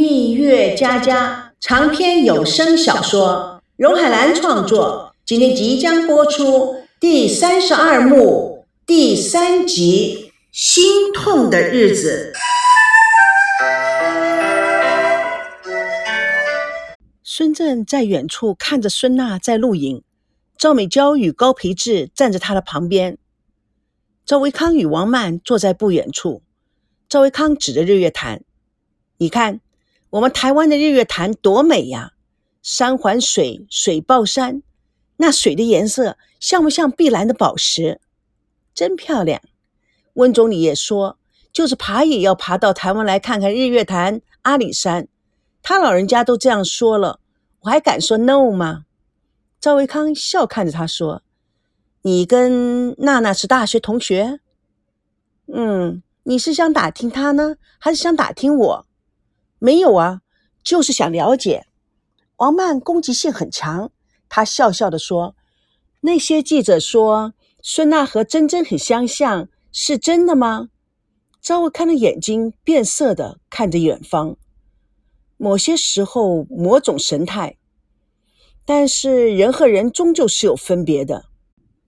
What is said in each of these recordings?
蜜月佳佳长篇有声小说，荣海兰创作，今天即将播出第三十二幕第三集《心痛的日子》。孙正在远处看着孙娜在录影，赵美娇与高培志站在他的旁边，赵维康与王曼坐在不远处。赵维康指着日月潭：“你看。”我们台湾的日月潭多美呀！山环水，水抱山，那水的颜色像不像碧蓝的宝石？真漂亮。温总理也说，就是爬也要爬到台湾来看看日月潭、阿里山。他老人家都这样说了，我还敢说 no 吗？赵维康笑看着他说：“你跟娜娜是大学同学？嗯，你是想打听他呢，还是想打听我？”没有啊，就是想了解。王曼攻击性很强，她笑笑的说：“那些记者说孙娜和珍珍很相像，是真的吗？”赵薇看的眼睛变色的看着远方。某些时候，某种神态，但是人和人终究是有分别的，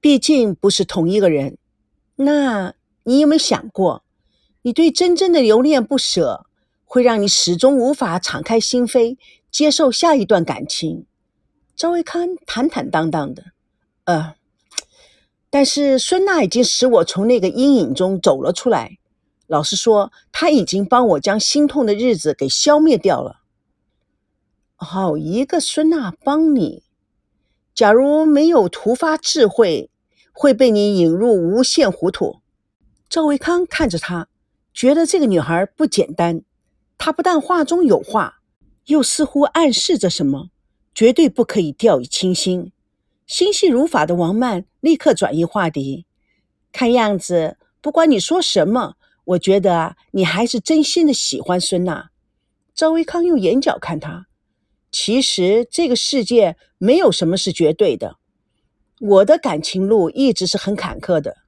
毕竟不是同一个人。那你有没有想过，你对珍珍的留恋不舍？会让你始终无法敞开心扉，接受下一段感情。赵维康坦坦荡荡的，呃，但是孙娜已经使我从那个阴影中走了出来。老实说，她已经帮我将心痛的日子给消灭掉了。好一个孙娜帮你！假如没有突发智慧，会被你引入无限糊涂。赵维康看着她，觉得这个女孩不简单。他不但话中有话，又似乎暗示着什么，绝对不可以掉以轻心。心细如发的王曼立刻转移话题，看样子不管你说什么，我觉得，你还是真心的喜欢孙娜。赵维康用眼角看他，其实这个世界没有什么是绝对的。我的感情路一直是很坎坷的，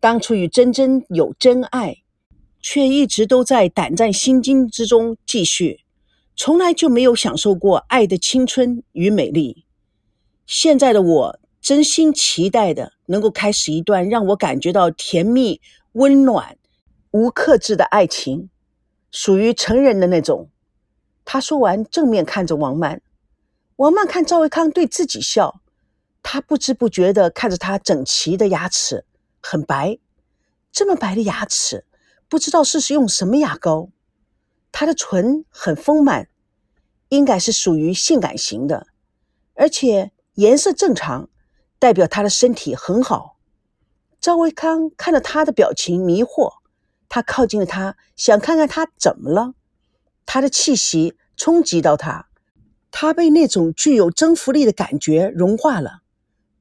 当初与珍珍有真爱。却一直都在胆战心惊之中继续，从来就没有享受过爱的青春与美丽。现在的我真心期待的，能够开始一段让我感觉到甜蜜、温暖、无克制的爱情，属于成人的那种。他说完，正面看着王曼，王曼看赵维康对自己笑，他不知不觉地看着他整齐的牙齿，很白，这么白的牙齿。不知道是使用什么牙膏，她的唇很丰满，应该是属于性感型的，而且颜色正常，代表她的身体很好。赵维康看着她的表情迷惑，他靠近了她，想看看她怎么了。她的气息冲击到他，他被那种具有征服力的感觉融化了，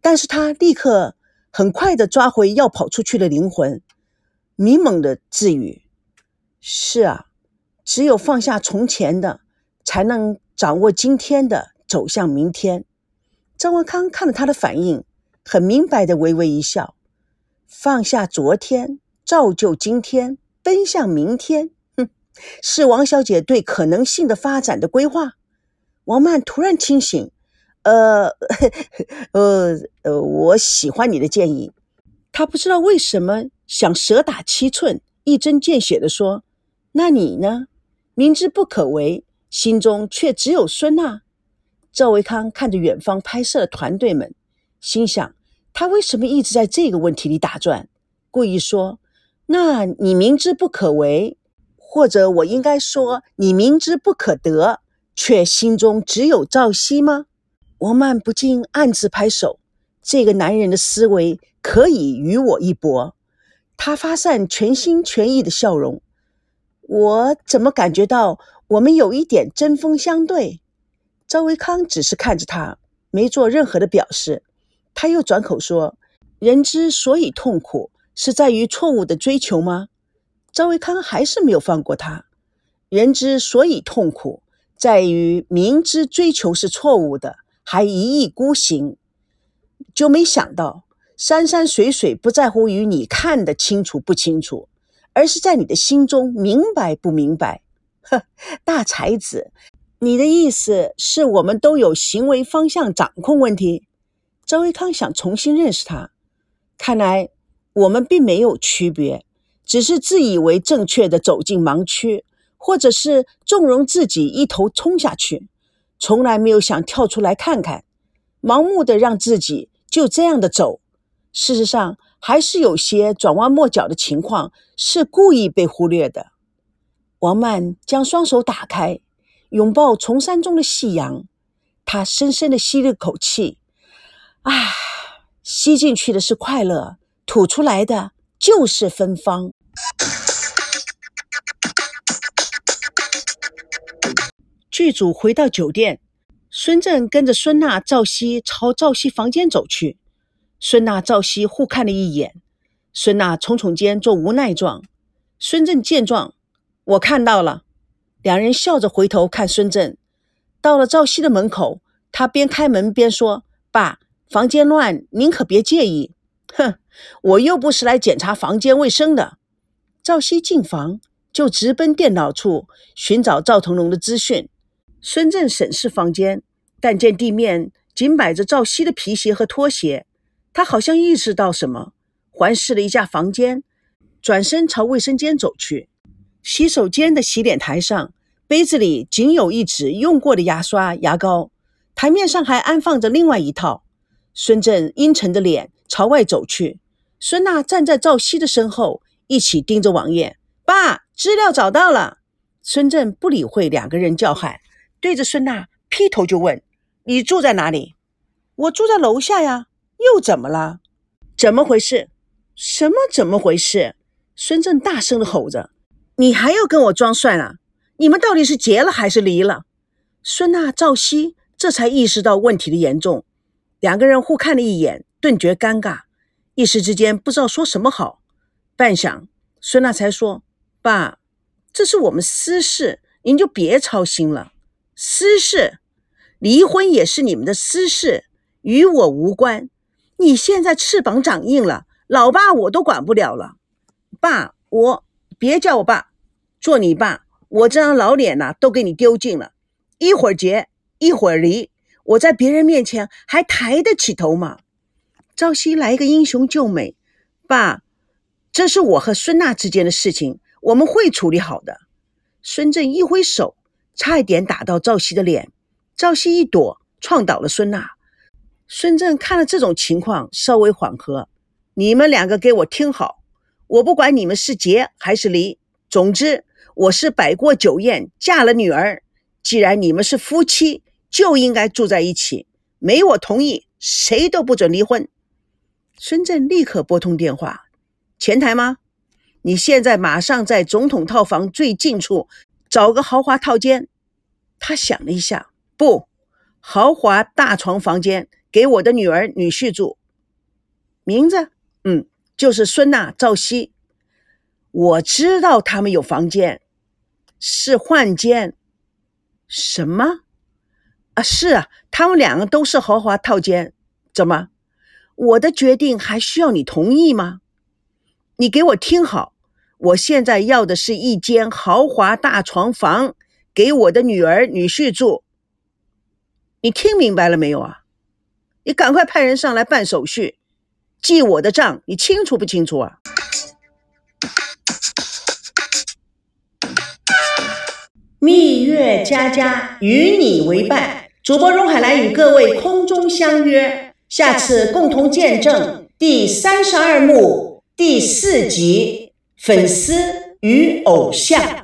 但是他立刻很快的抓回要跑出去的灵魂。迷蒙的自语：“是啊，只有放下从前的，才能掌握今天的，走向明天。”张文康看了他的反应，很明白的微微一笑：“放下昨天，造就今天，奔向明天。”哼，是王小姐对可能性的发展的规划。王曼突然清醒：“呃，呃，呃，我喜欢你的建议。”他不知道为什么。想蛇打七寸，一针见血地说：“那你呢？明知不可为，心中却只有孙娜。”赵维康看着远方拍摄的团队们，心想：他为什么一直在这个问题里打转？故意说：“那你明知不可为，或者我应该说，你明知不可得，却心中只有赵熙吗？”王曼不禁暗自拍手：这个男人的思维可以与我一搏。他发散全心全意的笑容，我怎么感觉到我们有一点针锋相对？赵维康只是看着他，没做任何的表示。他又转口说：“人之所以痛苦，是在于错误的追求吗？”赵维康还是没有放过他。人之所以痛苦，在于明知追求是错误的，还一意孤行，就没想到。山山水水不在乎于你看得清楚不清楚，而是在你的心中明白不明白。呵，大才子，你的意思是我们都有行为方向掌控问题？周维康想重新认识他，看来我们并没有区别，只是自以为正确的走进盲区，或者是纵容自己一头冲下去，从来没有想跳出来看看，盲目的让自己就这样的走。事实上，还是有些转弯抹角的情况是故意被忽略的。王曼将双手打开，拥抱崇山中的夕阳。他深深的吸了口气，啊，吸进去的是快乐，吐出来的就是芬芳。剧组回到酒店，孙正跟着孙娜、赵熙朝赵熙房间走去。孙娜、赵熙互看了一眼，孙娜耸耸肩做无奈状。孙正见状，我看到了。两人笑着回头看孙正。到了赵熙的门口，他边开门边说：“爸，房间乱，您可别介意。”哼，我又不是来检查房间卫生的。赵熙进房就直奔电脑处寻找赵腾龙的资讯。孙正审视房间，但见地面仅摆着赵熙的皮鞋和拖鞋。他好像意识到什么，环视了一下房间，转身朝卫生间走去。洗手间的洗脸台上，杯子里仅有一纸用过的牙刷、牙膏，台面上还安放着另外一套。孙正阴沉着脸朝外走去，孙娜站在赵熙的身后，一起盯着王爷。爸，资料找到了。孙正不理会两个人叫喊，对着孙娜劈头就问：“你住在哪里？”“我住在楼下呀。”又怎么了？怎么回事？什么怎么回事？孙正大声的吼着：“你还要跟我装蒜啊？你们到底是结了还是离了？”孙娜、赵熙这才意识到问题的严重，两个人互看了一眼，顿觉尴尬，一时之间不知道说什么好。半晌，孙娜才说：“爸，这是我们私事，您就别操心了。私事，离婚也是你们的私事，与我无关。”你现在翅膀长硬了，老爸我都管不了了。爸，我别叫我爸，做你爸，我这张老脸呐都给你丢尽了。一会儿结，一会儿离，我在别人面前还抬得起头吗？朝夕来个英雄救美，爸，这是我和孙娜之间的事情，我们会处理好的。孙正一挥手，差一点打到赵熙的脸，赵熙一躲，撞倒了孙娜。孙正看了这种情况，稍微缓和。你们两个给我听好，我不管你们是结还是离，总之我是摆过酒宴，嫁了女儿。既然你们是夫妻，就应该住在一起。没我同意，谁都不准离婚。孙正立刻拨通电话：“前台吗？你现在马上在总统套房最近处找个豪华套间。”他想了一下，不，豪华大床房间。给我的女儿女婿住，名字，嗯，就是孙娜、赵熙。我知道他们有房间，是换间。什么？啊，是啊，他们两个都是豪华套间。怎么？我的决定还需要你同意吗？你给我听好，我现在要的是一间豪华大床房，给我的女儿女婿住。你听明白了没有啊？你赶快派人上来办手续，记我的账，你清楚不清楚啊？蜜月佳佳与你为伴，主播荣海兰与各位空中相约，下次共同见证第三十二幕第四集：粉丝与偶像。